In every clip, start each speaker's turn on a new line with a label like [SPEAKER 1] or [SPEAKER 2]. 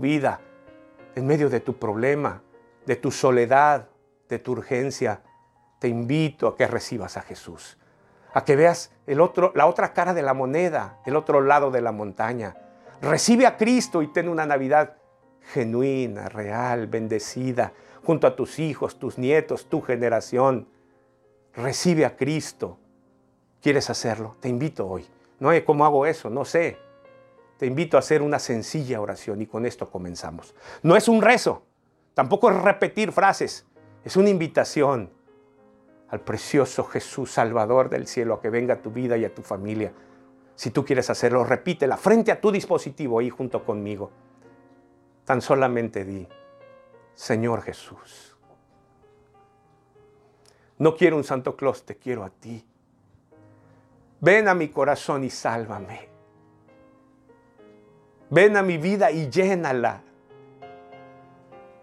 [SPEAKER 1] vida, en medio de tu problema, de tu soledad, de tu urgencia, te invito a que recibas a Jesús, a que veas el otro, la otra cara de la moneda, el otro lado de la montaña. Recibe a Cristo y ten una Navidad genuina, real, bendecida, junto a tus hijos, tus nietos, tu generación. Recibe a Cristo. ¿Quieres hacerlo? Te invito hoy. No cómo hago eso, no sé. Te invito a hacer una sencilla oración y con esto comenzamos. No es un rezo, tampoco es repetir frases, es una invitación al precioso Jesús Salvador del cielo a que venga a tu vida y a tu familia. Si tú quieres hacerlo, repítela frente a tu dispositivo ahí junto conmigo. Tan solamente di, Señor Jesús, no quiero un Santo Claus, te quiero a ti. Ven a mi corazón y sálvame. Ven a mi vida y llénala.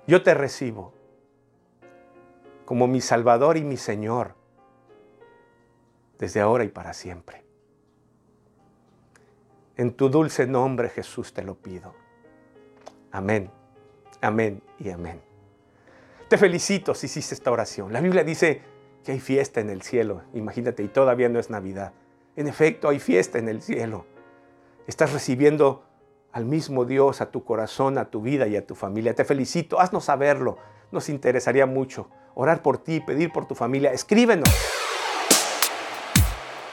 [SPEAKER 1] Yo te recibo como mi Salvador y mi Señor, desde ahora y para siempre. En tu dulce nombre, Jesús, te lo pido. Amén, amén y amén. Te felicito si hiciste esta oración. La Biblia dice que hay fiesta en el cielo, imagínate, y todavía no es Navidad. En efecto, hay fiesta en el cielo. Estás recibiendo al mismo Dios, a tu corazón, a tu vida y a tu familia. Te felicito, haznos saberlo. Nos interesaría mucho orar por ti, pedir por tu familia. Escríbenos